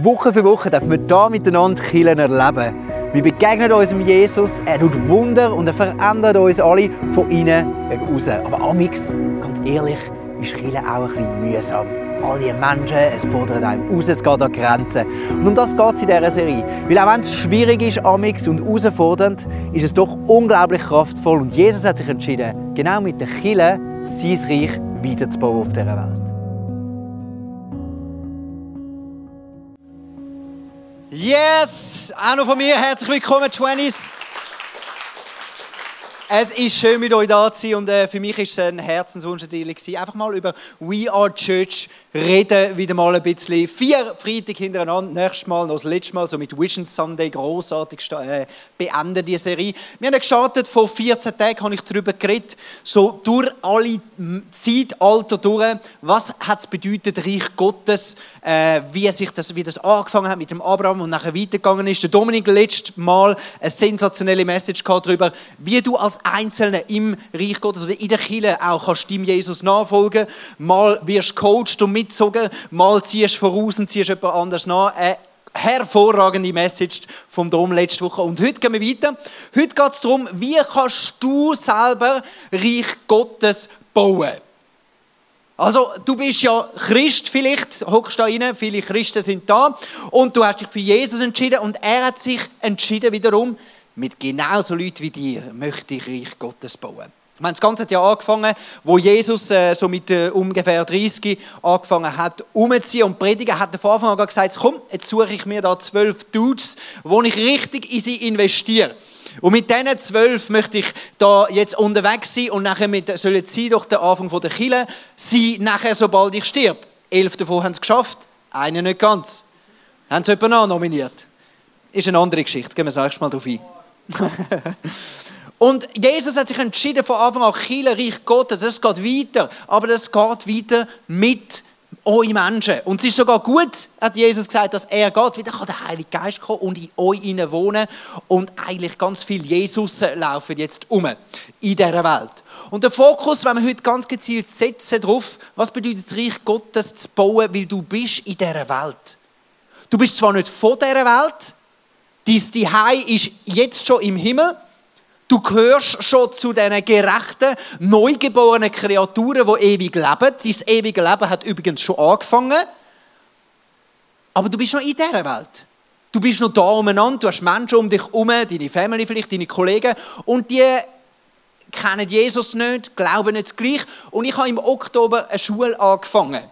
Woche für Woche dürfen wir hier miteinander Killen erleben. Wir begegnen unserem Jesus, er tut Wunder und er verändert uns alle von innen raus. Aber amix, ganz ehrlich, ist Killen auch ein bisschen mühsam. All die Menschen, es fordert einem raus, es geht an Grenzen. Und um das geht es in dieser Serie. Weil auch wenn es schwierig ist, amix und herausfordernd, ist es doch unglaublich kraftvoll. Und Jesus hat sich entschieden, genau mit den Killen sein Reich weiterzubauen auf dieser Welt. Yes! Auch noch von mir herzlich willkommen, 20s. Es ist schön, mit euch da zu sein und äh, für mich ist es ein Herzenswunsch einfach mal über We Are Church reden, wieder mal ein bisschen. Vier Freitag hintereinander, nächstes Mal, noch das letzte Mal, so mit Vision Sunday, großartig äh, beenden die Serie. Wir haben gestartet, vor 14 Tagen habe ich darüber geredet, so durch alle Zeitalter durch, was hat es bedeutet, Reich Gottes, äh, wie, sich das, wie das angefangen hat mit dem Abraham und nachher weitergegangen ist. Der Dominik letztes Mal eine sensationelle Message darüber, wie du als Einzelne im Reich Gottes oder in der Kirche auch kannst dem Jesus nachfolgen. Mal wirst du coacht und mitgezogen, mal ziehst du voraus und ziehst jemand anders nach. Eine hervorragende Message vom Dom letzte Woche. Und heute gehen wir weiter. Heute geht es darum, wie kannst du selber Reich Gottes bauen. Also, du bist ja Christ vielleicht, hockst da rein, viele Christen sind da und du hast dich für Jesus entschieden und er hat sich entschieden wiederum, mit genauso Leuten wie dir möchte ich Reich Gottes bauen. Wir haben das ganze Jahr angefangen, wo Jesus äh, so mit äh, ungefähr 30 angefangen hat, umzuziehen und predigen, hat er von Anfang an gesagt, komm, jetzt suche ich mir da zwölf Dudes, wo ich richtig in sie investiere. Und mit diesen zwölf möchte ich da jetzt unterwegs sein und nachher mit, sollen sie doch der Anfang der Kille sein, nachher, sobald ich stirb. Elf davon haben es geschafft, eine nicht ganz. Haben sie jemanden nominiert? Ist eine andere Geschichte, gehen wir das Mal drauf ein. Und Jesus hat sich entschieden, von Anfang an, Kirche, Reich Gottes, das geht weiter. Aber das geht weiter mit euch Menschen. Und es ist sogar gut, hat Jesus gesagt, dass er geht. Wieder kann der Heilige Geist kommen und in euch wohnen. Und eigentlich ganz viele Jesus laufen jetzt um in dieser Welt. Und der Fokus, wenn wir heute ganz gezielt setzen darauf, was bedeutet es, Reich Gottes zu bauen, weil du bist in dieser Welt. Du bist zwar nicht von dieser Welt, Dein Zuhause ist jetzt schon im Himmel. Du gehörst schon zu diesen gerechten, neugeborenen Kreaturen, die ewig leben. Dein ewige Leben hat übrigens schon angefangen. Aber du bist noch in dieser Welt. Du bist noch da umeinander, du hast Menschen um dich herum, deine Family vielleicht, deine Kollegen, und die kennen Jesus nicht, glauben nicht gleich. Und ich habe im Oktober eine Schule angefangen.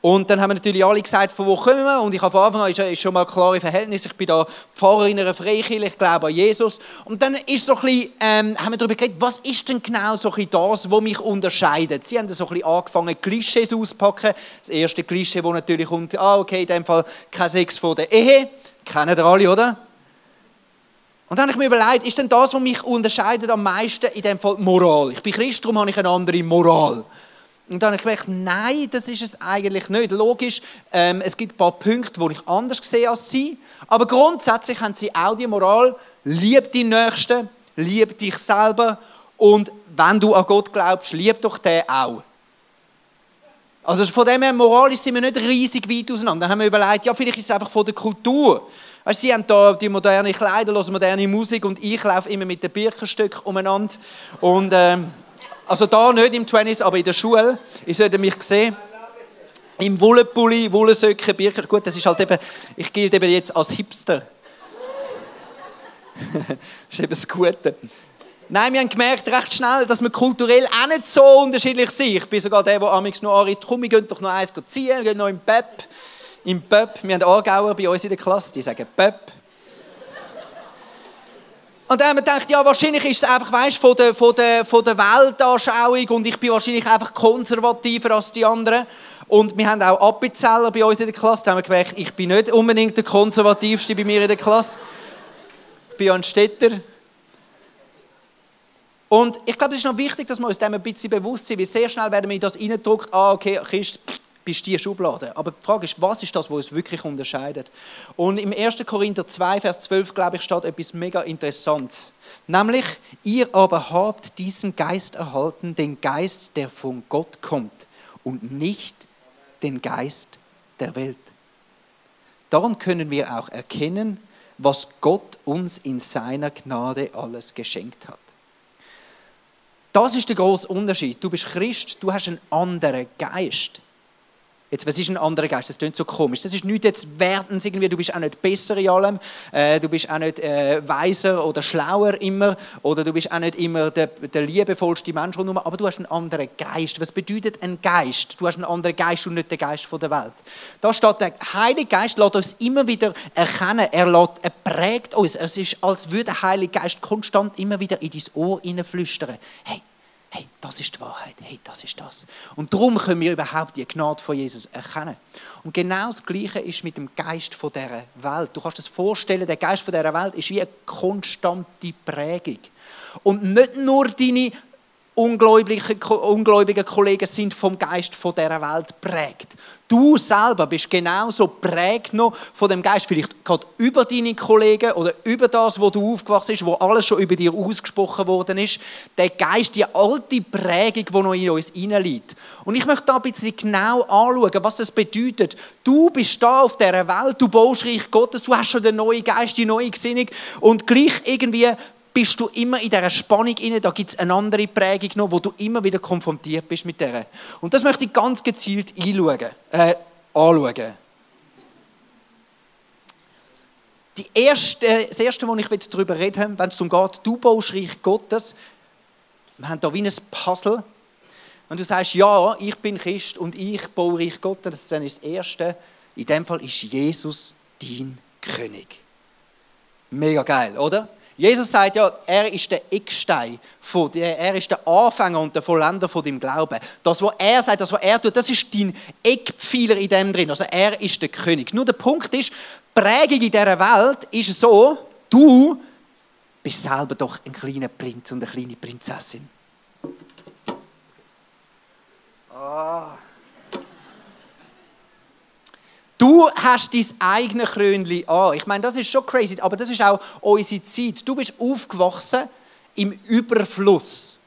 Und dann haben wir natürlich alle gesagt, von wo kommen wir? Und ich habe von Anfang an ist schon mal klare Verhältnis. Ich bin da Pfarrer in einer Freikirche, ich glaube an Jesus. Und dann ist so ein bisschen, ähm, haben wir darüber geredet, was ist denn genau so ein das, was mich unterscheidet? Sie haben so ein bisschen angefangen, Klischees auszupacken. Das erste Klischee, das natürlich kommt, ah, okay, in dem Fall kein Sex vor der Ehe. Kennen ihr alle, oder? Und dann habe ich mir überlegt, ist denn das, was mich unterscheidet am meisten, in dem Fall Moral? Ich bin Christ, darum habe ich eine andere Moral. Und dann habe ich gedacht, nein, das ist es eigentlich nicht. Logisch, ähm, es gibt ein paar Punkte, die ich anders sehe als sie. Aber grundsätzlich haben sie auch die Moral, lieb deinen Nächsten, lieb dich selber und wenn du an Gott glaubst, lieb doch den auch. Also von dem her, moralisch sind wir nicht riesig weit auseinander. Dann haben wir überlegt, ja, vielleicht ist es einfach von der Kultur. Weißt, sie haben da die moderne Kleider, moderne Musik und ich laufe immer mit den Birkenstück umeinander. Und... Ähm, also da nicht im 20s, aber in der Schule. Ich sollte mich sehen. Im Wollenpulli, Wollensöcken, Birken. Gut, das ist halt eben, ich gilt eben jetzt als Hipster. das ist eben das Gute. Nein, wir haben gemerkt recht schnell, dass wir kulturell auch nicht so unterschiedlich sind. Ich bin sogar der, der amigs noch anrief, komm, wir gehen doch noch eins ziehen, wir gehen noch im Pep. Im Pep, wir haben Aargauer bei uns in der Klasse, die sagen Pep. Und dann haben wir gedacht, ja, wahrscheinlich ist es einfach, weißt, von der, von, der, von der Weltanschauung und ich bin wahrscheinlich einfach konservativer als die anderen. Und wir haben auch Appenzeller bei uns in der Klasse. Da haben wir gemerkt, ich bin nicht unbedingt der konservativste bei mir in der Klasse. Ich bin ein Städter. Und ich glaube, es ist noch wichtig, dass wir uns dem ein bisschen bewusst sind, weil sehr schnell werden wir das reindrückt, ah, okay, Christ, bist die Schublade. Aber die Frage ist, was ist das, was es wirklich unterscheidet? Und im 1. Korinther 2, Vers 12, glaube ich, steht etwas mega Interessantes. Nämlich, ihr aber habt diesen Geist erhalten, den Geist, der von Gott kommt und nicht den Geist der Welt. Darum können wir auch erkennen, was Gott uns in seiner Gnade alles geschenkt hat. Das ist der große Unterschied. Du bist Christ, du hast einen anderen Geist. Jetzt, was ist ein anderer Geist? Das klingt so komisch. Das ist nicht jetzt wertend irgendwie, du bist auch nicht besser in allem, äh, du bist auch nicht äh, weiser oder schlauer immer, oder du bist auch nicht immer der, der liebevollste Mensch rundherum, aber du hast einen anderen Geist. Was bedeutet ein Geist? Du hast einen anderen Geist und nicht den Geist der Welt. Da steht, der Heilige Geist lässt uns immer wieder erkennen, er, lässt, er prägt uns. Es ist, als würde der Heilige Geist konstant immer wieder in dein Ohr flüstern. Hey, hey, das ist die Wahrheit, hey, das ist das. Und darum können wir überhaupt die Gnade von Jesus erkennen. Und genau das Gleiche ist mit dem Geist von dieser Welt. Du kannst dir das vorstellen, der Geist von dieser Welt ist wie eine konstante Prägung. Und nicht nur deine ungläubige, ungläubige Kollegen sind vom Geist von dieser Welt prägt. Du selber bist genauso prägt noch von dem Geist, vielleicht gerade über deine Kollegen oder über das, wo du aufgewachsen bist, wo alles schon über dir ausgesprochen worden ist. Der Geist, die alte Prägung, die noch in uns hineinliegt. Und ich möchte da ein bisschen genau anschauen, was das bedeutet. Du bist da auf dieser Welt, du baust Reich Gottes, du hast schon den neuen Geist, die neue Gesinnung und gleich irgendwie bist du immer in dieser Spannung inne. Da gibt es eine andere Prägung noch, wo du immer wieder konfrontiert bist mit der. Und das möchte ich ganz gezielt einschauen, äh, anschauen. Die erste, das Erste, wo ich darüber reden wenn es darum geht, du baust Reich Gottes, wir haben da wie ein Puzzle. Wenn du sagst, ja, ich bin Christ und ich baue Reich Gottes, das ist das Erste. In dem Fall ist Jesus dein König. Mega geil, oder? Jesus sagt ja, er ist der Eckstein, von, er ist der Anfänger und der Vollender von deinem Glauben. Das, was er sagt, das, was er tut, das ist dein Eckpfeiler in dem drin. Also er ist der König. Nur der Punkt ist, Prägung in dieser Welt ist so, du bist selber doch ein kleiner Prinz und eine kleine Prinzessin. Ah. Du hast dein eigenes Krönchen an. Ich meine, das ist schon crazy, aber das ist auch unsere Zeit. Du bist aufgewachsen im Überfluss.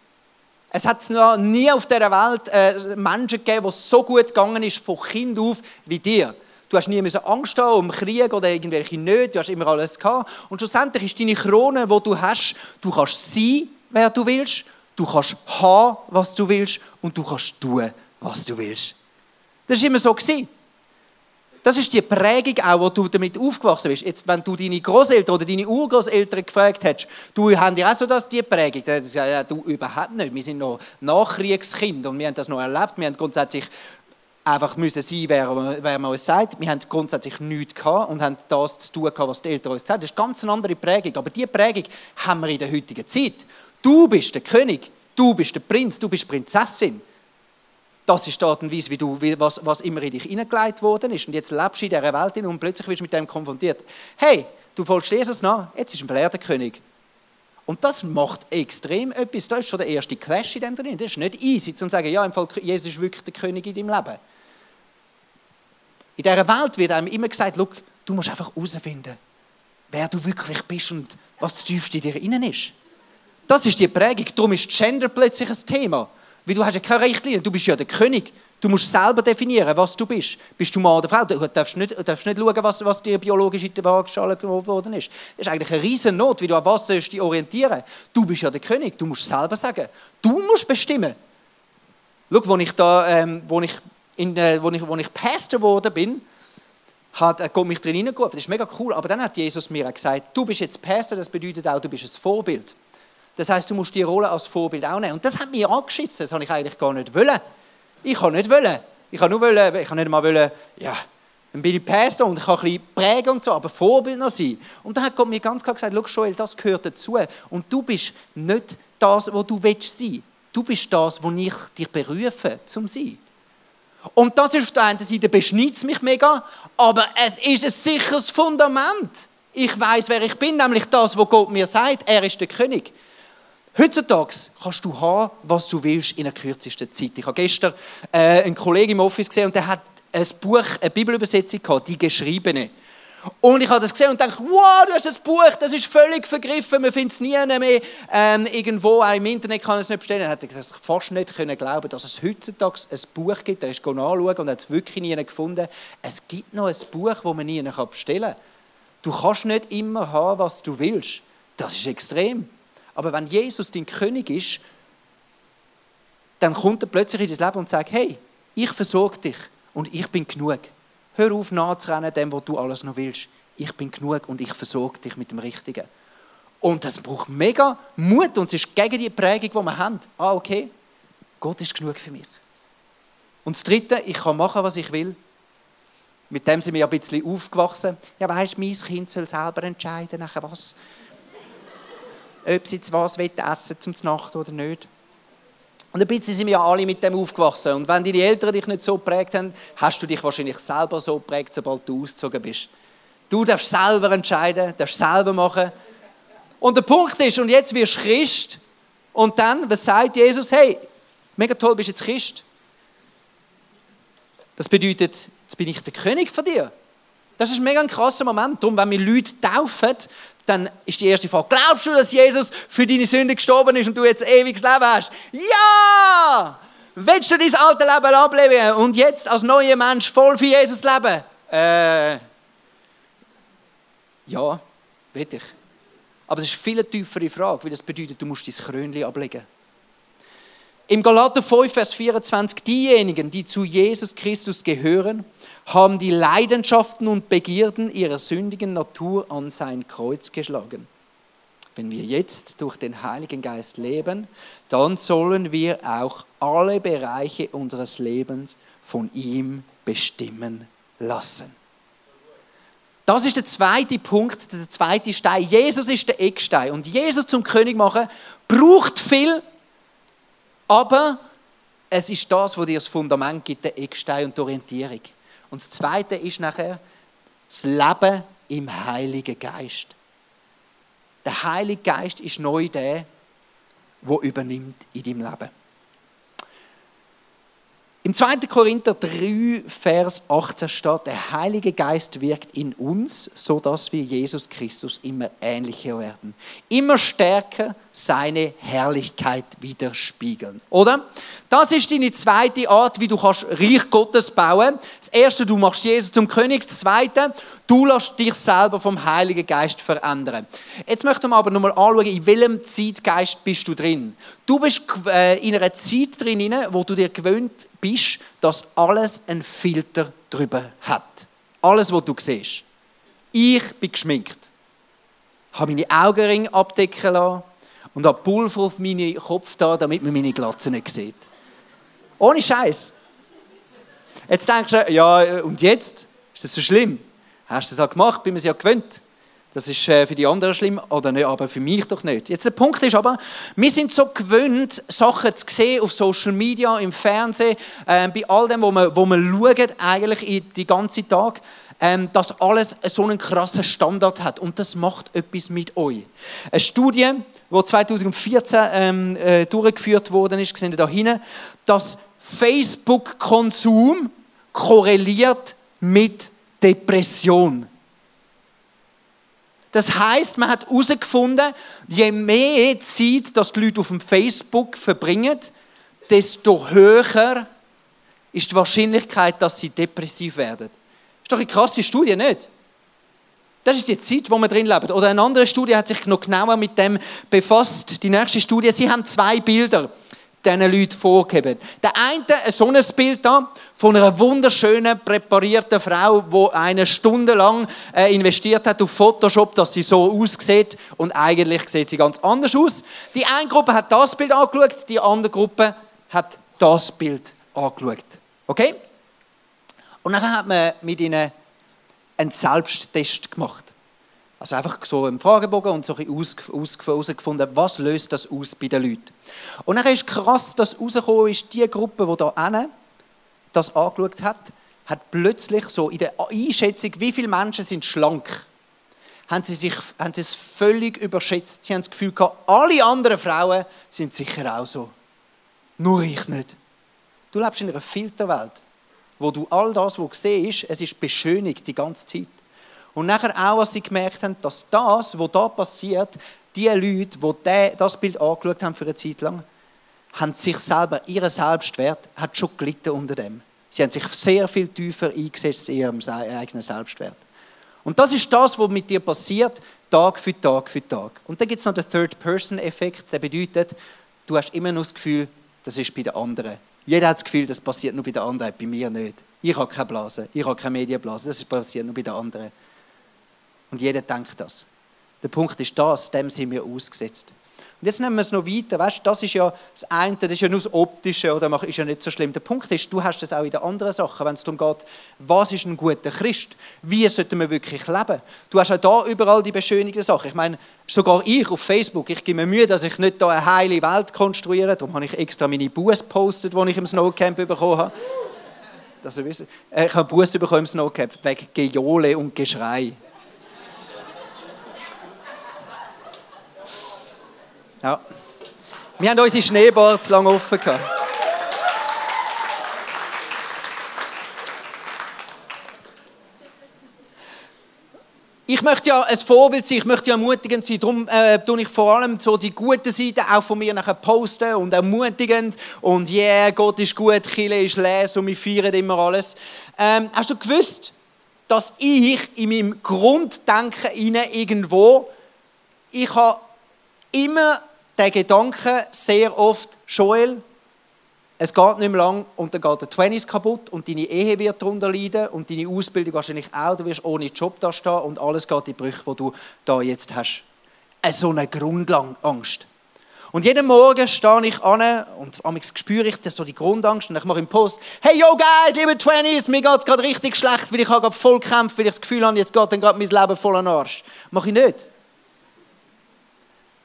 Es hat noch nie auf dieser Welt äh, Menschen gegeben, wo es so gut gegangen ist von Kind auf wie dir. Du hast nie Angst haben um Krieg oder irgendwelche Nöte, du hast immer alles gehabt. Und schlussendlich ist deine Krone, wo du hast, du kannst sein, wer du willst, du kannst haben, was du willst und du kannst tun, was du willst. Das war immer so. Gewesen. Das ist die Prägung auch, wo du damit aufgewachsen bist. Jetzt, wenn du deine Großeltern oder deine Urgroßeltern gefragt hättest, du haben ja auch so das, die Prägung. Ist ja, ja, du überhaupt nicht. Wir sind noch Nachkriegskind und wir haben das noch erlebt. Wir haben grundsätzlich einfach müssen sein, wer, wer man uns sagt. Wir haben grundsätzlich nichts gehabt und haben das zu tun gehabt, was die Eltern uns gesagt haben. Das ist eine ganz andere Prägung. Aber diese Prägung haben wir in der heutigen Zeit. Du bist der König, du bist der Prinz, du bist Prinzessin. Das ist die Art und Weise, wie du, was, was immer in dich hineingelegt worden ist. Und jetzt lebst du in dieser Welt und plötzlich wirst du mit dem konfrontiert. Hey, du folgst Jesus nach, jetzt ist ein belehrter König. Und das macht extrem etwas. Da ist schon der erste Clash in dem drin. Das ist nicht easy, zu sagen, ja, im Fall, Jesus ist wirklich der König in deinem Leben. In dieser Welt wird einem immer gesagt, du musst einfach herausfinden, wer du wirklich bist und was das tiefste in dir innen ist. Das ist die Prägung. Darum ist Gender plötzlich ein Thema. Weil du hast ja keine Richtlinie, du bist ja der König. Du musst selber definieren, was du bist. Bist du Mann oder Frau? Du darfst nicht, darfst nicht schauen, was, was dir biologisch in der Waagschale geworden ist. Das ist eigentlich eine riesen Not, wie du an was sollst dich orientieren. Du bist ja der König, du musst selber sagen. Du musst bestimmen. Schau, wo ich da, ähm, ich, äh, wo ich, wo ich Pastor geworden bin, hat äh, Gott mich drin hineingerufen. Das ist mega cool. Aber dann hat Jesus mir gesagt, du bist jetzt Pastor, das bedeutet auch, du bist ein Vorbild. Das heißt, du musst die Rolle als Vorbild auch nehmen. Und das hat mich angeschissen. Das habe ich eigentlich gar nicht wollen. Ich kann nicht wollen. Ich kann nur wollen, ich kann nicht mal wollen, ja, dann bin ich Pastor und ich kann ein bisschen prägen und so, aber Vorbild noch sein. Und dann hat Gott mir ganz klar gesagt, schau Joel, das gehört dazu. Und du bist nicht das, wo du willst sein. Du bist das, wo ich dich berufe zum sein. Und das ist auf der einen Seite beschneidet es mich mega, aber es ist ein sicheres Fundament. Ich weiß, wer ich bin, nämlich das, was Gott mir sagt. Er ist der König. Heutzutage kannst du haben, was du willst, in der kürzesten Zeit. Ich habe gestern äh, einen Kollegen im Office gesehen und der hat ein Buch, eine Bibelübersetzung gehabt, die geschriebene. Und ich habe das gesehen und dachte, wow, du hast das Buch, das ist völlig vergriffen, man findet es nie mehr ähm, irgendwo, auch im Internet kann es nicht bestellen. Er hätte ich fast nicht können glauben, dass es heutzutage ein Buch gibt, er ist nachschauen und hat es wirklich nie gefunden. Es gibt noch ein Buch, das man nie bestellen kann. Du kannst nicht immer haben, was du willst. Das ist extrem. Aber wenn Jesus dein König ist, dann kommt er plötzlich in dein Leben und sagt, hey, ich versorge dich und ich bin genug. Hör auf nachzurennen dem, was du alles noch willst. Ich bin genug und ich versorge dich mit dem Richtigen. Und das braucht mega Mut und es ist gegen die Prägung, die wir haben. Ah, okay, Gott ist genug für mich. Und das Dritte, ich kann machen, was ich will. Mit dem sind wir ja ein bisschen aufgewachsen. Ja, weißt du, mein Kind soll selber entscheiden, nachher was. Ob sie jetzt was essen zum Nacht oder nicht. Und ein bisschen sind wir ja alle mit dem aufgewachsen. Und wenn deine Eltern dich nicht so geprägt haben, hast du dich wahrscheinlich selber so geprägt, sobald du ausgezogen bist. Du darfst selber entscheiden, darfst selber machen. Und der Punkt ist, und jetzt wirst du Christ. Und dann, was sagt Jesus? Hey, mega toll, bist jetzt Christ. Das bedeutet, jetzt bin ich der König von dir. Das ist ein mega krasser Moment. Darum, wenn wir Leute taufen, dann ist die erste Frage, glaubst du, dass Jesus für deine Sünde gestorben ist und du jetzt ewiges Leben hast? Ja! Willst du dein alte Leben ableben und jetzt als neuer Mensch voll für Jesus leben? Äh, ja, will ich. Aber es ist eine viel tiefere Frage, weil das bedeutet, du musst dein Krönchen ablegen. Im Galater 5, Vers 24, diejenigen, die zu Jesus Christus gehören, haben die Leidenschaften und Begierden ihrer sündigen Natur an sein Kreuz geschlagen. Wenn wir jetzt durch den Heiligen Geist leben, dann sollen wir auch alle Bereiche unseres Lebens von ihm bestimmen lassen. Das ist der zweite Punkt, der zweite Stein. Jesus ist der Eckstein. Und Jesus zum König machen braucht viel, aber es ist das, was dir das Fundament gibt, der Eckstein und die Orientierung. Und das Zweite ist nachher das Leben im Heiligen Geist. Der Heilige Geist ist neu der, der übernimmt in deinem Leben. Im 2. Korinther 3, Vers 18 steht, der Heilige Geist wirkt in uns, sodass wir Jesus Christus immer ähnlicher werden. Immer stärker seine Herrlichkeit widerspiegeln. Oder? Das ist deine zweite Art, wie du kannst Reich Gottes bauen. Das erste, du machst Jesus zum König. Das zweite, du lässt dich selber vom Heiligen Geist verändern. Jetzt möchten wir aber nochmal anschauen, in welchem Zeitgeist bist du drin. Du bist äh, in einer Zeit drin, wo du dir gewöhnt bist, dass alles einen Filter drüber hat. Alles, was du siehst. Ich bin geschminkt, habe meine Augenringe abdecken lassen und habe Pulver auf meinen Kopf da, damit man meine Glatze nicht sieht. Ohne Scheiß. Jetzt denkst du, ja, und jetzt? Ist das so schlimm? Hast du das auch gemacht? Bin mir ja gewöhnt. Das ist äh, für die anderen schlimm oder nicht, aber für mich doch nicht. Jetzt der Punkt ist aber, wir sind so gewöhnt, Sachen zu sehen auf Social Media, im Fernsehen, äh, bei all dem, wo wir, wo wir schauen, eigentlich die ganze Tag, äh, dass alles so einen krassen Standard hat. Und das macht etwas mit euch. Eine Studie, die 2014 ähm, äh, durchgeführt worden ist, sehen da hinten, dass Facebook-Konsum korreliert mit Depression. Das heißt, man hat herausgefunden, je mehr Zeit, dass die Leute auf dem Facebook verbringen, desto höher ist die Wahrscheinlichkeit, dass sie depressiv werden. Das ist doch eine krasse Studie, nicht? Das ist die Zeit, wo wir drin leben. Oder eine andere Studie hat sich noch genauer mit dem befasst. Die nächste Studie, sie haben zwei Bilder diesen Leuten vorgeben. Der eine, so ein Bild da, von einer wunderschönen, präparierten Frau, die eine Stunde lang äh, investiert hat auf Photoshop, dass sie so aussieht und eigentlich sieht sie ganz anders aus. Die eine Gruppe hat das Bild angeschaut, die andere Gruppe hat das Bild angeschaut. Okay? Und dann hat man mit ihnen einen Selbsttest gemacht. Also einfach so im Fragebogen und so herausgefunden, was löst das aus bei den Leuten. Und dann ist krass, dass rausgekommen ist, die Gruppe, die da das angeschaut hat, hat plötzlich so in der Einschätzung, wie viele Menschen sind schlank, haben sie, sich, haben sie es völlig überschätzt. Sie haben das Gefühl gehabt, alle anderen Frauen sind sicher auch so. Nur ich nicht. Du lebst in einer Filterwelt, wo du all das, was du siehst, es ist beschönigt die ganze Zeit. Und nachher auch, was sie gemerkt haben, dass das, was da passiert, die Leute, die das Bild angeschaut haben für eine Zeit lang, haben sich selber, ihr Selbstwert hat schon gelitten unter dem. Sie haben sich sehr viel tiefer eingesetzt in ihrem eigenen Selbstwert. Und das ist das, was mit dir passiert, Tag für Tag für Tag. Und dann gibt es noch den Third-Person-Effekt, der bedeutet, du hast immer nur das Gefühl, das ist bei den anderen. Jeder hat das Gefühl, das passiert nur bei den anderen, bei mir nicht. Ich habe keine Blase, ich habe keine Medienblase, das passiert nur bei den anderen. Und jeder denkt das. Der Punkt ist das, dem sind wir ausgesetzt. Und jetzt nehmen wir es noch weiter. Weißt, das ist ja das eine, das ist ja nur das Optische, oder ist ja nicht so schlimm. Der Punkt ist, du hast das auch in den anderen Sachen, wenn es darum geht, was ist ein guter Christ? Wie sollten wir wirklich leben? Du hast auch da überall die beschönigten Sachen. Ich meine, sogar ich auf Facebook, ich gebe mir Mühe, dass ich nicht da eine heile Welt konstruiere. Darum habe ich extra meine Buß gepostet, die ich im Snowcamp bekommen habe. Dass ihr wisst, äh, ich habe Buß bekommen im Snowcamp wegen Gejole und Geschrei. Ja. Wir haben unsere Schneebar zu lange offen gehabt. Ich möchte ja ein Vorbild sein, ich möchte ja ermutigend sein, darum äh, tue ich vor allem so die guten Seiten auch von mir nachher posten und ermutigend und yeah, Gott ist gut, Chile ist leer und wir feiern immer alles. Ähm, hast du gewusst, dass ich in meinem Grunddenken irgendwo, ich habe immer der Gedanke sehr oft, Joel, es geht nicht mehr lang und dann geht der Twenties kaputt und deine Ehe wird darunter leiden und deine Ausbildung wahrscheinlich auch. Du wirst ohne Job da stehen und alles geht in die Brüche, die du da jetzt hast. So eine Grundangst. Und jeden Morgen stehe ich an und amigs spüre ich das so die Grundangst und ich mache im Post, hey yo guys, liebe Twenties, mir geht es gerade richtig schlecht, weil ich habe gerade voll kämpfen, weil ich das Gefühl habe, jetzt geht dann gerade mein Leben voll an Arsch. Mache ich nicht.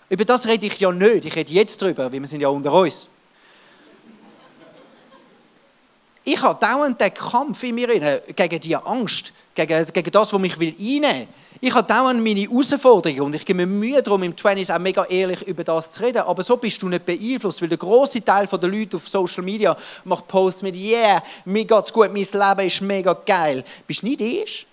Über das rede ich ja nicht. Ich rede jetzt darüber, weil wir sind ja unter uns. Ich habe dauernd den Kampf in mir gegen die Angst, gegen, gegen das, was mich will einnehmen will. Ich habe dauernd meine Herausforderungen und ich gebe mir Mühe darum, im 20s auch mega ehrlich über das zu reden. Aber so bist du nicht beeinflusst, weil der große Teil der Leute auf Social Media macht Posts mit «Yeah, mir geht's gut, mein Leben ist mega geil». Bist du nicht ich?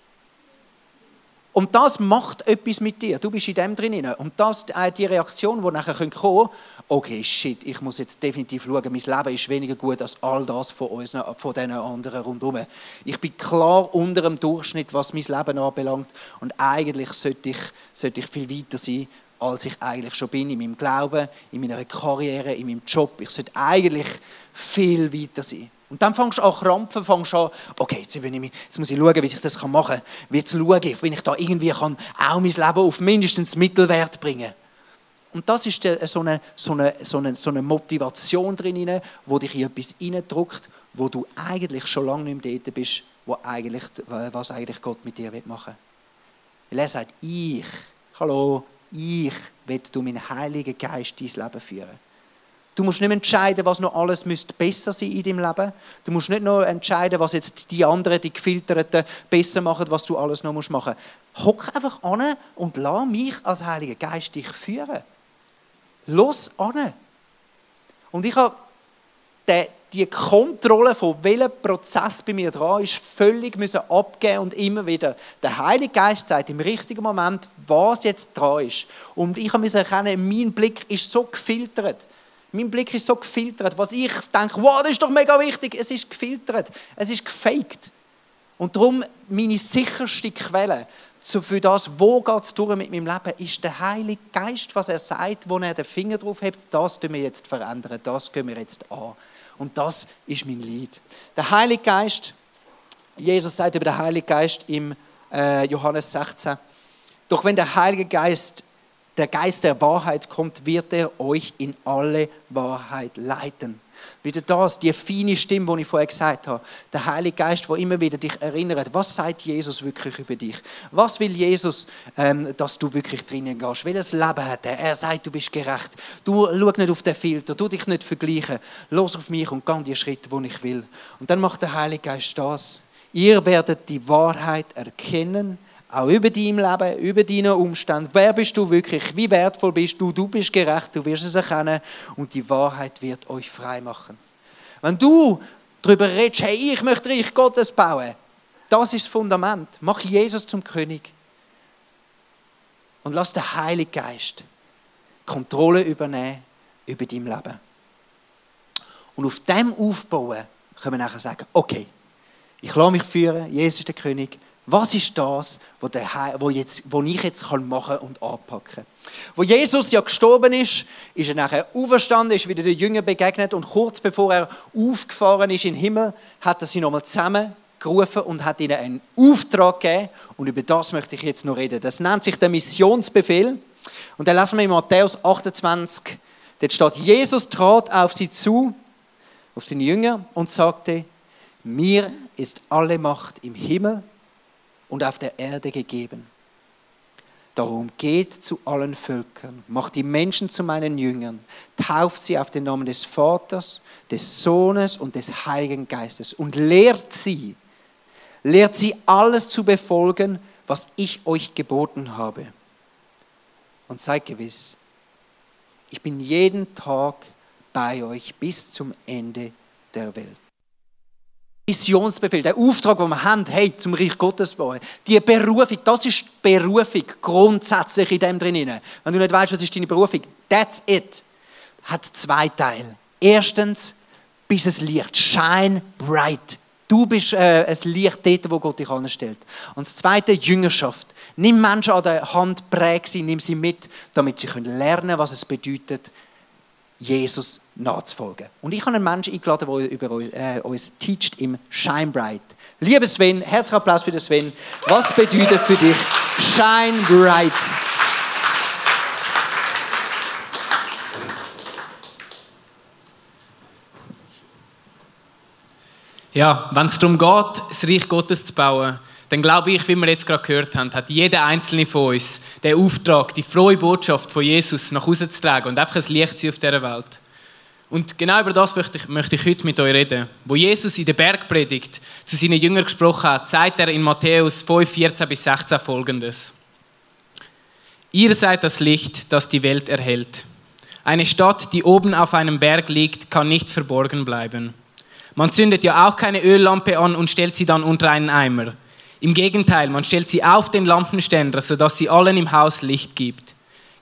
Und das macht etwas mit dir. Du bist in dem drin. Und das äh, die Reaktion, die nachher kommen könnte, okay, shit, ich muss jetzt definitiv schauen, mein Leben ist weniger gut als all das von, uns, von diesen anderen rundherum. Ich bin klar unter dem Durchschnitt, was mein Leben anbelangt. Und eigentlich sollte ich, sollte ich viel weiter sein, als ich eigentlich schon bin in meinem Glauben, in meiner Karriere, in meinem Job. Ich sollte eigentlich viel weiter sein. Und dann fängst du an krampfen, fängst an, okay, jetzt, mich, jetzt muss ich schauen, wie ich das machen kann. Jetzt schaue ich, wenn ich da irgendwie kann, auch mein Leben auf mindestens Mittelwert bringen Und das ist so eine, so eine, so eine, so eine Motivation drin, die dich in etwas reindrückt, wo du eigentlich schon lange nicht mehr dort bist, wo eigentlich, was eigentlich Gott mit dir machen will. Weil er sagt, ich, hallo, ich will du meinen Heiligen Geist dein Leben führen. Du musst nicht mehr entscheiden, was noch alles müsste besser sein in deinem Leben. Du musst nicht noch entscheiden, was jetzt die anderen, die Gefilterten, besser machen, was du alles noch machen musst. Hock einfach an und lass mich als Heiliger Geist dich führen. Los an. Und ich habe die Kontrolle von welchem Prozess bei mir dran ist, völlig müssen abgeben und immer wieder. Der Heilige Geist sagt im richtigen Moment, was jetzt dran ist. Und ich habe erkennen, mein Blick ist so gefiltert. Mein Blick ist so gefiltert. Was ich denke, wow, das ist doch mega wichtig, es ist gefiltert. Es ist gefaked. Und darum meine sicherste Quelle für das, wo geht es durch mit meinem Leben, ist der Heilige Geist, was er sagt, wo er den Finger drauf hat, das tun wir jetzt verändern, das gehen wir jetzt an. Und das ist mein Lied. Der Heilige Geist, Jesus sagt über den Heiligen Geist im äh, Johannes 16, doch wenn der Heilige Geist der Geist der Wahrheit kommt, wird er euch in alle Wahrheit leiten. Wieder das, die feine Stimme, die ich vorher gesagt habe. Der Heilige Geist, der immer wieder dich erinnert, was sagt Jesus wirklich über dich? Was will Jesus, ähm, dass du wirklich drinnen gehst? Welches Leben hat er? Er sagt, du bist gerecht. Du schau nicht auf den Filter, du dich nicht vergleichen. Los auf mich und geh die Schritte, die ich will. Und dann macht der Heilige Geist das. Ihr werdet die Wahrheit erkennen auch über dein Leben, über deine Umstände. Wer bist du wirklich? Wie wertvoll bist du? Du bist gerecht, du wirst es erkennen und die Wahrheit wird euch frei machen. Wenn du darüber redest, hey, ich möchte Reich Gottes bauen, das ist das Fundament. Mach Jesus zum König. und lass den Heiligen Geist Kontrolle übernehmen über dein Leben. Und auf dem aufbauen können wir nachher sagen, okay, ich lasse mich führen, Jesus ist der König. Was ist das, was, jetzt, was ich jetzt machen und anpacken kann? Wo Jesus ja gestorben ist, ist er nachher auferstanden, ist wieder den Jüngern begegnet und kurz bevor er aufgefahren ist in den Himmel, hat er sie nochmal zusammengerufen und hat ihnen einen Auftrag gegeben. Und über das möchte ich jetzt noch reden. Das nennt sich der Missionsbefehl. Und dann lesen wir in Matthäus 28, dort steht, Jesus trat auf sie zu, auf seine Jünger und sagte, mir ist alle Macht im Himmel und auf der Erde gegeben. Darum geht zu allen Völkern, macht die Menschen zu meinen Jüngern, tauft sie auf den Namen des Vaters, des Sohnes und des Heiligen Geistes und lehrt sie, lehrt sie alles zu befolgen, was ich euch geboten habe. Und seid gewiss, ich bin jeden Tag bei euch bis zum Ende der Welt. Missionsbefehl, der Auftrag, den wir haben, hey, zum Reich Gottes bauen. Die Berufung, das ist die Berufung grundsätzlich in dem drin. Wenn du nicht weißt, was ist deine Berufung, that's it. Hat zwei Teile. Erstens, bis es Licht, shine bright. Du bist äh, ein Licht dort, wo Gott dich anstellt. Und das zweite, Jüngerschaft. Nimm Menschen an der Hand, präg sie, nimm sie mit, damit sie lernen können, was es bedeutet, Jesus nachzufolgen. Und ich habe einen Menschen eingeladen, der über uns, äh, uns teacht im Shine Bright. Lieber Sven, herzlichen Applaus für den Sven. Was bedeutet für dich Shine Bright? Ja, wenn es darum geht, das Reich Gottes zu bauen, dann glaube ich, wie wir jetzt gerade gehört haben, hat jeder einzelne von uns den Auftrag, die frohe Botschaft von Jesus nach Hause zu tragen und einfach ein Licht sein auf dieser Welt. Und genau über das möchte ich, möchte ich heute mit euch reden. Wo Jesus in der Bergpredigt zu seinen Jüngern gesprochen hat, sagt er in Matthäus 5, 14 bis 16 folgendes. Ihr seid das Licht, das die Welt erhält. Eine Stadt, die oben auf einem Berg liegt, kann nicht verborgen bleiben. Man zündet ja auch keine Öllampe an und stellt sie dann unter einen Eimer im Gegenteil, man stellt sie auf den Lampenständer, sodass sie allen im Haus Licht gibt.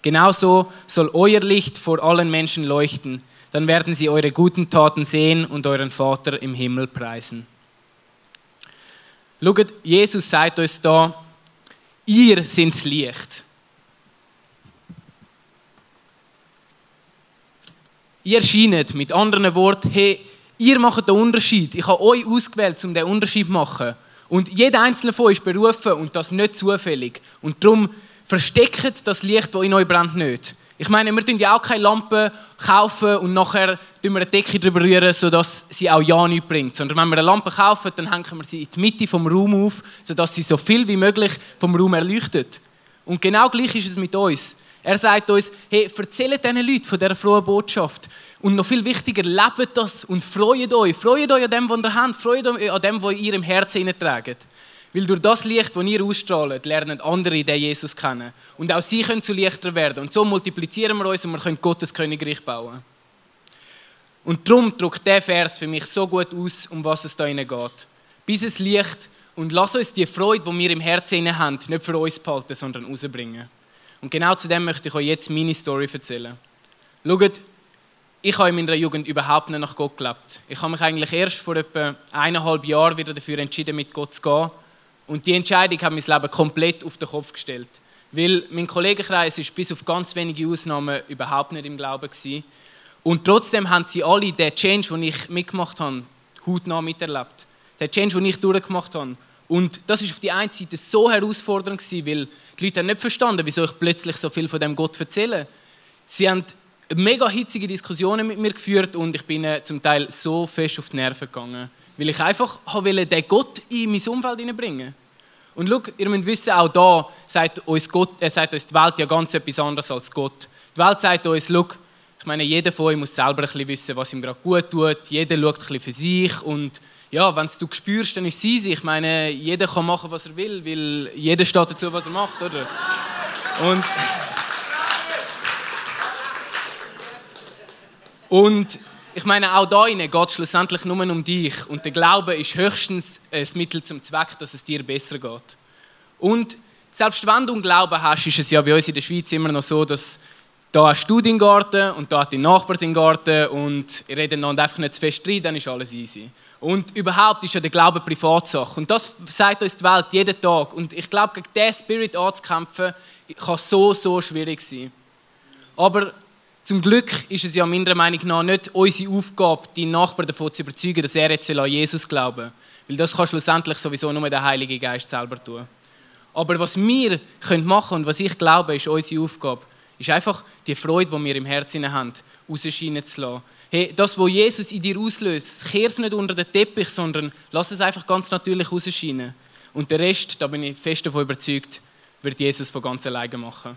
Genauso soll euer Licht vor allen Menschen leuchten, dann werden sie eure guten Taten sehen und euren Vater im Himmel preisen. Schaut, Jesus sagt uns da, ihr seid das Licht. Ihr scheint mit anderen Worten, hey, ihr macht den Unterschied. Ich habe euch ausgewählt, um den Unterschied zu machen. Und jeder einzelne von euch ist berufen und das nicht zufällig. Und darum versteckt das Licht, das in euch brennt, nicht. Ich meine, wir kaufen ja auch keine Lampe kaufen und nachher wir eine Decke darüber rühren, sodass sie auch ja nichts bringt. Sondern wenn wir eine Lampe kaufen, dann hängen wir sie in die Mitte vom Raum auf, sodass sie so viel wie möglich vom Raum erleuchtet. Und genau gleich ist es mit uns. Er sagt uns, hey, erzählt diesen Leuten von dieser frohen Botschaft. Und noch viel wichtiger, lebt das und freut euch. Freut euch an dem, was ihr habt. Freut euch an dem, was ihr im Herzen hineintragt. Weil durch das Licht, das ihr ausstrahlt, lernen andere den Jesus kennen. Und auch sie können zu Lichter werden. Und so multiplizieren wir uns und wir können Gottes Königreich bauen. Und darum drückt der Vers für mich so gut aus, um was es da geht. Bis es Licht und lass uns die Freude, die wir im Herzen haben, nicht für uns behalten, sondern rausbringen. Und genau zu dem möchte ich euch jetzt meine Story erzählen. Schaut, ich habe in meiner Jugend überhaupt nicht nach Gott gelebt. Ich habe mich eigentlich erst vor etwa eineinhalb Jahren wieder dafür entschieden, mit Gott zu gehen. Und die Entscheidung hat mein Leben komplett auf den Kopf gestellt. Weil mein Kollegenkreis ist bis auf ganz wenige Ausnahmen überhaupt nicht im Glauben gewesen. Und trotzdem haben sie alle den Change, den ich mitgemacht habe, hautnah miterlebt. Den Change, den ich durchgemacht habe. Und das ist auf die einen Seite so herausfordernd gewesen, weil die Leute haben nicht verstanden, wieso ich plötzlich so viel von dem Gott erzähle. Sie haben mega hitzige Diskussionen mit mir geführt und ich bin zum Teil so fest auf die Nerven gegangen, weil ich einfach wollte den Gott in mein Umfeld hineinbringen. Und schau, ihr müsst wissen, auch da sagt uns, Gott, er sagt uns die Welt ja ganz etwas anderes als Gott. Die Welt sagt uns, schau, ich meine, jeder von euch muss selber ein bisschen wissen, was ihm gerade gut tut. Jeder schaut ein bisschen für sich und ja, wenn du spürst, dann ist es easy. Ich meine, jeder kann machen, was er will, weil jeder steht dazu, was er macht, oder? Und Und ich meine, auch da geht es schlussendlich nur um dich. Und der Glaube ist höchstens ein Mittel zum Zweck, dass es dir besser geht. Und selbst wenn du einen Glauben hast, ist es ja bei uns in der Schweiz immer noch so, dass da hast du deinen Garten und da hat dein Nachbar seinen Garten und ihr redet einander einfach nicht zu fest rein, dann ist alles easy. Und überhaupt ist ja der Glaube Privatsache. Und das sagt uns die Welt jeden Tag. Und ich glaube, gegen diesen Spirit anzukämpfen, kann so, so schwierig sein. Aber zum Glück ist es ja meiner Meinung nach nicht unsere Aufgabe, die Nachbarn davon zu überzeugen, dass er jetzt an Jesus glauben soll. Weil das kann schlussendlich sowieso nur der Heilige Geist selber tun. Aber was wir machen können und was ich glaube, ist unsere Aufgabe, ist einfach die Freude, die wir im Herzen haben, rausscheinen zu lassen. Hey, das, was Jesus in dir auslöst, kehr es nicht unter den Teppich, sondern lass es einfach ganz natürlich rausscheinen. Und der Rest, da bin ich fest davon überzeugt, wird Jesus von ganz alleine machen.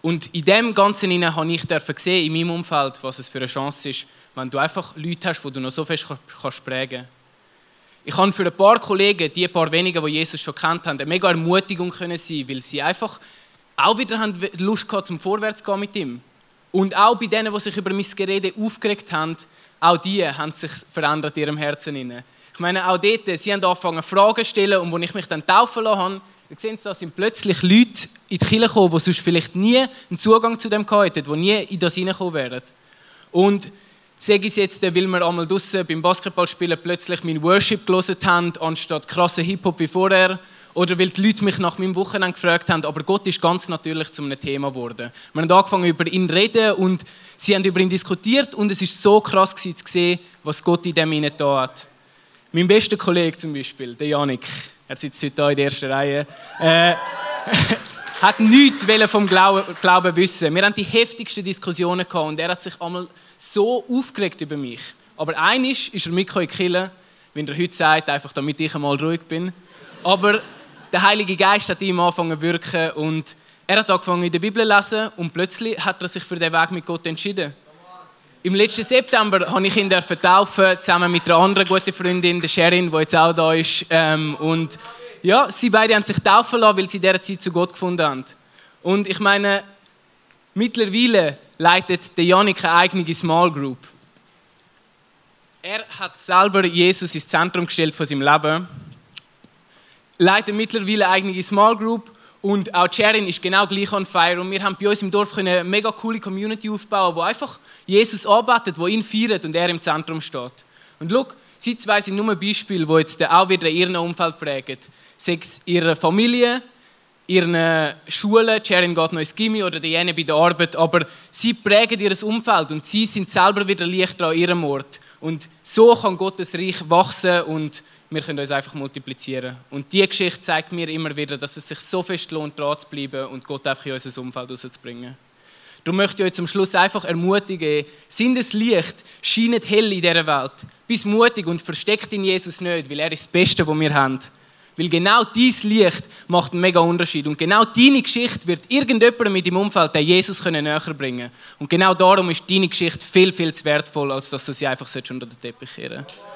Und in dem Ganzen habe ich gesehen, in meinem Umfeld, was es für eine Chance ist, wenn du einfach Leute hast, die du noch so fest kannst prägen Ich kann für ein paar Kollegen, die paar wenigen, die Jesus schon kennt haben, eine mega Ermutigung sein, weil sie einfach auch wieder haben Lust gehabt, zum Vorwärts zu gehen mit ihm. Und auch bei denen, die sich über mein Gerede aufgeregt haben, auch die haben sich verändert in ihrem Herzen. Ich meine, auch dort, sie haben angefangen Fragen zu stellen und als ich mich dann taufen lassen habe, dann sehen Sie, da sind plötzlich Leute in die Kirche gekommen, die sonst vielleicht nie einen Zugang zu dem hätten, die nie in das hineingekommen wären. Und sage ich jetzt, weil wir einmal draußen beim Basketballspielen plötzlich mein Worship gelesen haben, anstatt krassen Hip-Hop wie vorher, oder weil die Leute mich nach meinem Wochenende gefragt haben, aber Gott ist ganz natürlich zu einem Thema geworden. Wir haben angefangen über ihn zu reden und sie haben über ihn diskutiert und es ist so krass gewesen, zu sehen, was Gott in dem hinein hat. Mein bester Kollege zum Beispiel, der Janik, er sitzt heute hier in der ersten Reihe, äh, hat nichts vom Glauben, wissen. Wir haben die heftigsten Diskussionen gehabt und er hat sich einmal so aufgeregt über mich. Aber eines ist er mitgekommen in die Kirche, wie er heute sagt, einfach damit ich einmal ruhig bin. Aber der Heilige Geist hat ihm angefangen zu wirken und er hat angefangen in der Bibel zu lesen und plötzlich hat er sich für den Weg mit Gott entschieden. Im letzten September habe ich ihn taufen, zusammen mit einer anderen guten Freundin, der Sherin, die jetzt auch da ist. Ähm, und ja, sie beide haben sich taufen lassen, weil sie in dieser Zeit zu Gott gefunden haben. Und ich meine, mittlerweile leitet der Janik eine eigene Small Group. Er hat selber Jesus ins Zentrum gestellt von seinem Leben leiten mittlerweile eine eigene Small Group und auch Sharon ist genau gleich on fire. Und wir haben bei uns im Dorf eine mega coole Community aufbauen, wo einfach Jesus arbeitet, wo ihn feiert und er im Zentrum steht. Und schau, sie zwei sind nur Beispiele, die jetzt auch wieder ihren Umfeld prägen. Sei es ihre Familie, ihre Schule, Sharon geht noch ins Gimmi oder Diane bei der Arbeit, aber sie prägen ihr Umfeld und sie sind selber wieder Licht an ihrem Ort. Und so kann Gottes Reich wachsen und wir können uns einfach multiplizieren. Und diese Geschichte zeigt mir immer wieder, dass es sich so fest lohnt, dran zu bleiben und Gott einfach in unser Umfeld rauszubringen. Darum möchte ich euch zum Schluss einfach ermutigen, sind es Licht, scheinet hell in dieser Welt. Bist mutig und versteckt in Jesus nicht, weil er ist das Beste, was wir haben. Weil genau dieses Licht macht einen mega Unterschied. Und genau deine Geschichte wird irgendjemandem mit dem Umfeld den Jesus näher bringen Und genau darum ist deine Geschichte viel, viel zu wertvoll, als dass du sie einfach unter den Teppich kehren solltest.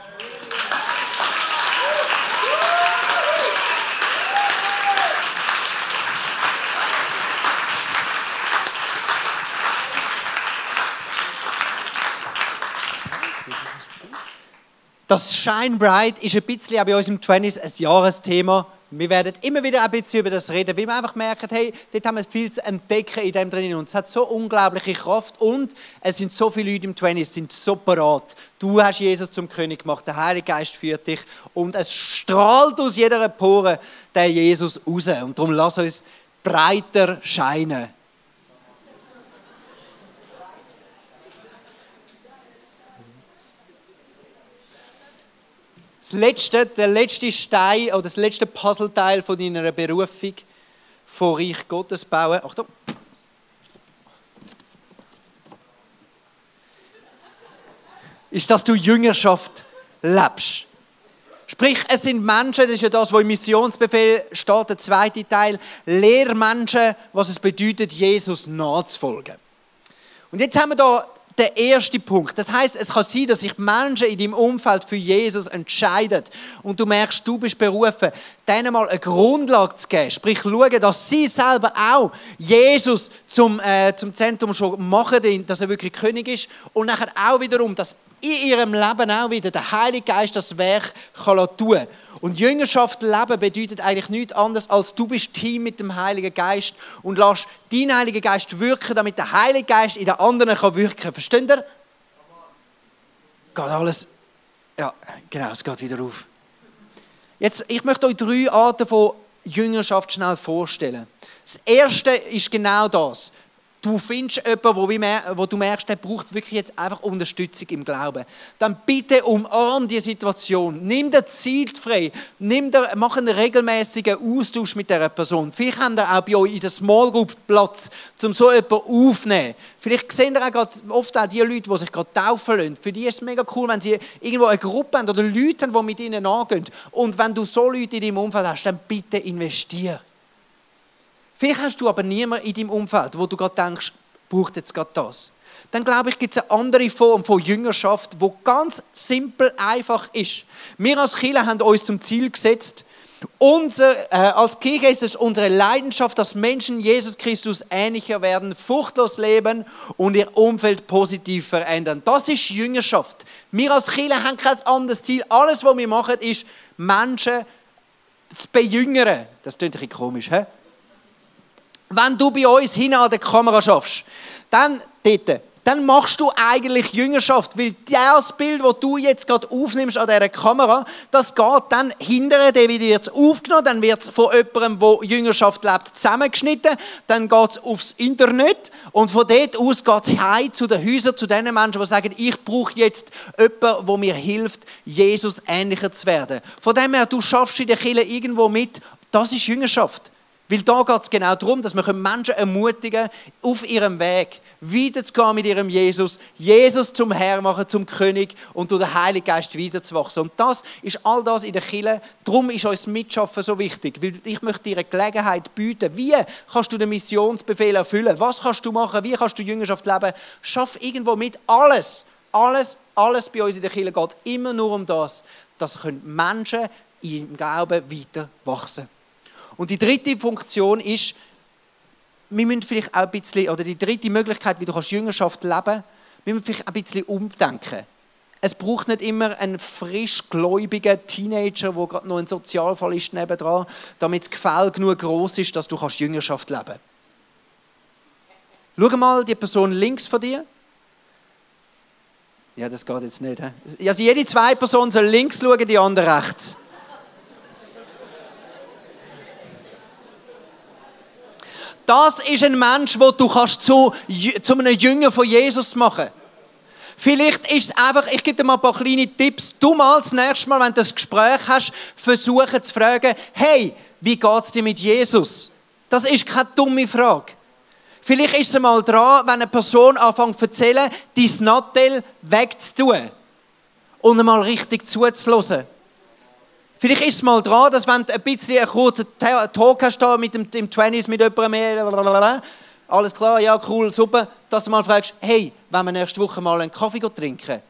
Das Shine Bright ist ein bisschen auch bei uns im 20s ein Jahresthema. Wir werden immer wieder ein bisschen über das reden, weil wir einfach merken, hey, dort haben wir viel zu entdecken in dem drin. Und es hat so unglaubliche Kraft und es sind so viele Leute im 20s, sind so parat. Du hast Jesus zum König gemacht, der Heilige Geist führt dich und es strahlt aus jeder Pore der Jesus raus. Und darum lass uns breiter scheinen das letzte, der letzte Stein oder das letzte Puzzleteil von deiner Berufung von Reich Gottes bauen. Achtung. Ist, dass du Jüngerschaft lebst. Sprich, es sind Menschen, das ist ja das, was im Missionsbefehl steht, der zweite Teil, Lehrmenschen, was es bedeutet, Jesus nachzufolgen. Und jetzt haben wir da der erste Punkt. Das heißt, es kann sein, dass sich Menschen in deinem Umfeld für Jesus entscheiden und du merkst, du bist berufen, denen mal eine Grundlage zu geben. Sprich, schauen, dass sie selber auch Jesus zum, äh, zum Zentrum schon machen, dass er wirklich König ist und nachher auch wiederum, dass in ihrem Leben auch wieder der Heilige Geist das Werk kann tun Und Jüngerschaft leben bedeutet eigentlich nichts anderes, als du bist Team mit dem Heiligen Geist und lässt deinen Heiligen Geist wirken, damit der Heilige Geist in den anderen kann wirken. Versteht ihr? Geht alles? Ja, genau, es geht wieder auf. Jetzt, ich möchte euch drei Arten von Jüngerschaft schnell vorstellen. Das erste ist genau das. Du findest jemanden, wo, wo du merkst, der braucht wirklich jetzt einfach Unterstützung im Glauben. Dann bitte umarm die Situation. Nimm dir Zeit frei. Nimm dir, mach einen regelmäßigen Austausch mit dieser Person. Vielleicht habt ihr auch bei euch in der Small Group Platz, um so jemanden aufzunehmen. Vielleicht sehen ihr auch gerade oft auch die Leute, die sich gerade taufen lassen. Für die ist es mega cool, wenn sie irgendwo eine Gruppe haben oder Leute haben, die mit ihnen angehen. Und wenn du so Leute in deinem Umfeld hast, dann bitte investier. Vielleicht hast du aber niemanden in deinem Umfeld, wo du gerade denkst, braucht jetzt gerade das. Dann glaube ich, gibt es eine andere Form von Jüngerschaft, wo ganz simpel einfach ist. Wir als Kirche haben uns zum Ziel gesetzt, unser, äh, als Kirche ist es unsere Leidenschaft, dass Menschen Jesus Christus ähnlicher werden, furchtlos leben und ihr Umfeld positiv verändern. Das ist Jüngerschaft. Wir als Kirche haben kein anderes Ziel. Alles, was wir machen, ist, Menschen zu bejüngern. Das klingt ein bisschen komisch, hä? Wenn du bei uns hin an der Kamera schaffst, dann dort, dann machst du eigentlich Jüngerschaft, weil das Bild, das du jetzt gerade aufnimmst an dieser Kamera, das geht dann hinterher, dann wird es aufgenommen, dann wird es von jemandem, der Jüngerschaft lebt, zusammengeschnitten, dann geht es aufs Internet und von dort aus geht es heim zu den Häusern, zu den Menschen, die sagen, ich brauche jetzt jemanden, der mir hilft, Jesus ähnlicher zu werden. Von dem her, du schaffst in der Kirche irgendwo mit, das ist Jüngerschaft. Weil da geht es genau darum, dass wir Menschen ermutigen auf ihrem Weg weiterzugehen mit ihrem Jesus, Jesus zum Herr machen, zum König und durch den Heiligen Geist weiterzuwachsen. Und das ist all das in der Kirche. Darum ist uns Mitschaffen so wichtig, weil ich möchte dir eine Gelegenheit bieten. Wie kannst du den Missionsbefehl erfüllen? Was kannst du machen? Wie kannst du Jüngerschaft leben? Schaff irgendwo mit alles. Alles, alles bei uns in der Kirche geht immer nur um das, dass Menschen im Glauben weiter wachsen können. Und die dritte Funktion ist, wir müssen vielleicht auch ein bisschen, oder die dritte Möglichkeit, wie du kannst Jüngerschaft leben kannst, wir müssen vielleicht ein bisschen umdenken. Es braucht nicht immer einen frisch gläubigen Teenager, der gerade noch ein Sozialfall ist nebendran, damit das Gefälle genug groß ist, dass du kannst Jüngerschaft leben kannst. Schau mal die Person links von dir. Ja, das geht jetzt nicht. He? Also jede zwei Personen soll links schauen, die andere rechts. Das ist ein Mensch, wo du kannst zu, zu einem Jünger von Jesus machen Vielleicht ist es einfach, ich gebe dir mal ein paar kleine Tipps. Du mal das nächste Mal, wenn du das Gespräch hast, versuchen zu fragen, hey, wie geht es dir mit Jesus? Das ist keine dumme Frage. Vielleicht ist es mal dran, wenn eine Person anfängt zu erzählen, dein Nattel wegzutun und einmal richtig zuzulassen. Vielleicht ist es mal dran, dass wenn du ein bisschen einen kurzen Talk hast mit dem, dem 20s mit jemandem mehr, alles klar, ja, cool, super, dass du mal fragst, hey, wenn wir nächste Woche mal einen Kaffee trinken?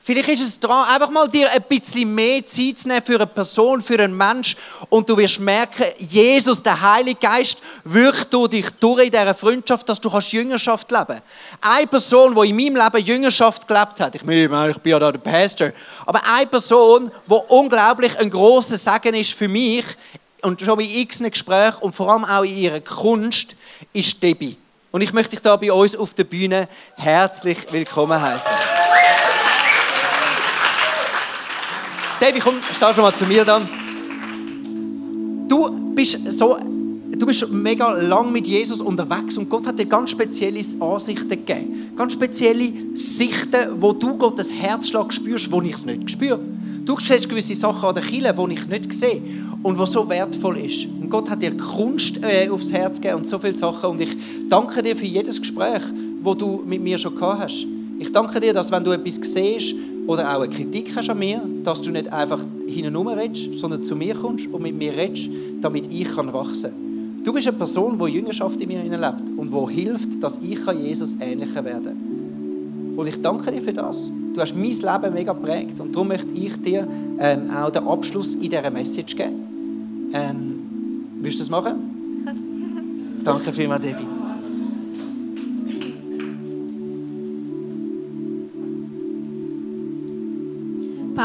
Vielleicht ist es dran, einfach mal dir ein bisschen mehr Zeit zu nehmen für eine Person, für einen Mensch und du wirst merken, Jesus, der Heilige Geist, wirkt durch dich durch in dieser Freundschaft, dass du kannst Jüngerschaft leben kannst. Eine Person, die in meinem Leben Jüngerschaft gelebt hat, ich, bin, ich bin ja da der Pastor, aber eine Person, die unglaublich ein grosser Segen ist für mich und schon in x Gesprächen und vor allem auch in ihrer Kunst, ist Debbie. Und ich möchte dich da bei uns auf der Bühne herzlich willkommen heißen. David, komm, steh schon mal zu mir dann. Du bist so, du bist mega lang mit Jesus unterwegs und Gott hat dir ganz spezielle Ansichten gegeben. Ganz spezielle Sichten, wo du Gottes Herzschlag spürst, wo ich es nicht spüre. Du siehst gewisse Sachen an der Kille, die ich nicht sehe und was so wertvoll ist. Und Gott hat dir Kunst äh, aufs Herz gegeben und so viele Sachen. Und ich danke dir für jedes Gespräch, wo du mit mir schon gehabt hast. Ich danke dir, dass wenn du etwas siehst, oder auch eine Kritik hast an mir, dass du nicht einfach hinten redest, sondern zu mir kommst und mit mir redest, damit ich kann wachsen kann. Du bist eine Person, die Jüngerschaft in mir lebt und die hilft, dass ich Jesus ähnlicher werden kann. Und ich danke dir für das. Du hast mein Leben mega geprägt und darum möchte ich dir ähm, auch den Abschluss in dieser Message geben. Ähm, willst du das machen? danke vielmals, Debbie.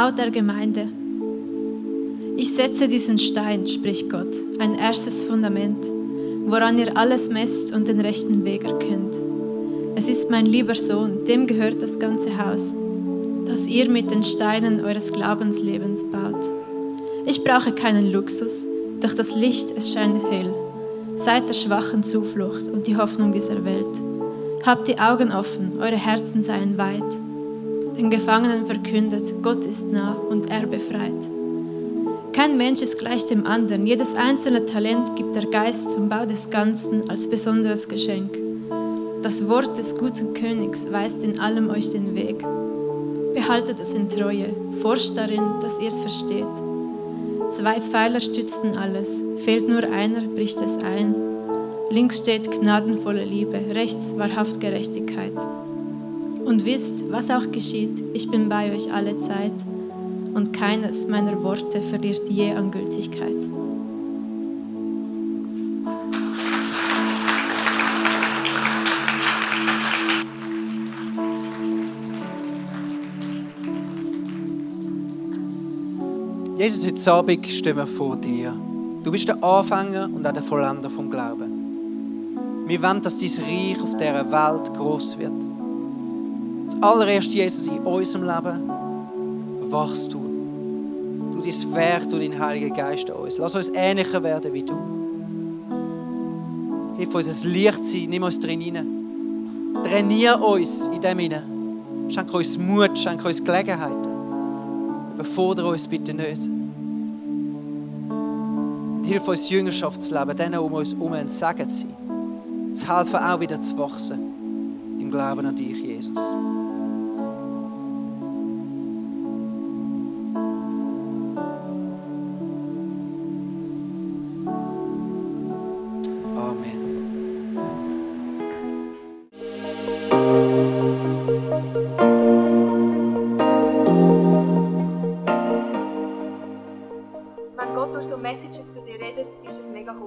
Bau der Gemeinde. Ich setze diesen Stein, spricht Gott, ein erstes Fundament, woran ihr alles messt und den rechten Weg erkennt. Es ist mein lieber Sohn, dem gehört das ganze Haus, das ihr mit den Steinen eures Glaubenslebens baut. Ich brauche keinen Luxus, doch das Licht, es scheint hell. Seid der schwachen Zuflucht und die Hoffnung dieser Welt. Habt die Augen offen, eure Herzen seien weit. Den Gefangenen verkündet, Gott ist nah und er befreit. Kein Mensch ist gleich dem anderen. Jedes einzelne Talent gibt der Geist zum Bau des Ganzen als besonderes Geschenk. Das Wort des guten Königs weist in allem euch den Weg. Behaltet es in Treue, forscht darin, dass ihr es versteht. Zwei Pfeiler stützen alles, fehlt nur einer, bricht es ein. Links steht gnadenvolle Liebe, rechts wahrhaft Gerechtigkeit. Und wisst, was auch geschieht, ich bin bei euch alle Zeit und keines meiner Worte verliert je an Gültigkeit. Jesus, heute Abend stehen wir vor dir. Du bist der Anfänger und auch der Vollender vom Glauben. Wir wollen, dass dein Reich auf dieser Welt groß wird. Das allererste, Jesus, in unserem Leben wachst du. Du dein Werk, du dein Heiliger Geist an uns. Lass uns ähnlicher werden wie du. Hilf uns ein Licht sein, nimm uns drin hinein. Trainier uns in dem hinein. Schenk uns Mut, schenk uns Gelegenheiten. Überfordere uns bitte nicht. Hilf uns Jüngerschaftsleben, denen um uns herum ein Segen zu sein. Zu helfen, auch wieder zu wachsen im Glauben an dich, Jesus.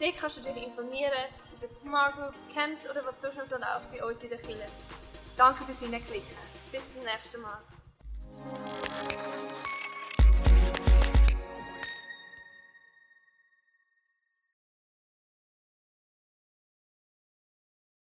Dort kannst du dich informieren über Smart Groups, Camps oder was sonst noch so bei uns in der Kirche. Danke fürs Hineinklicken. Bis zum nächsten Mal.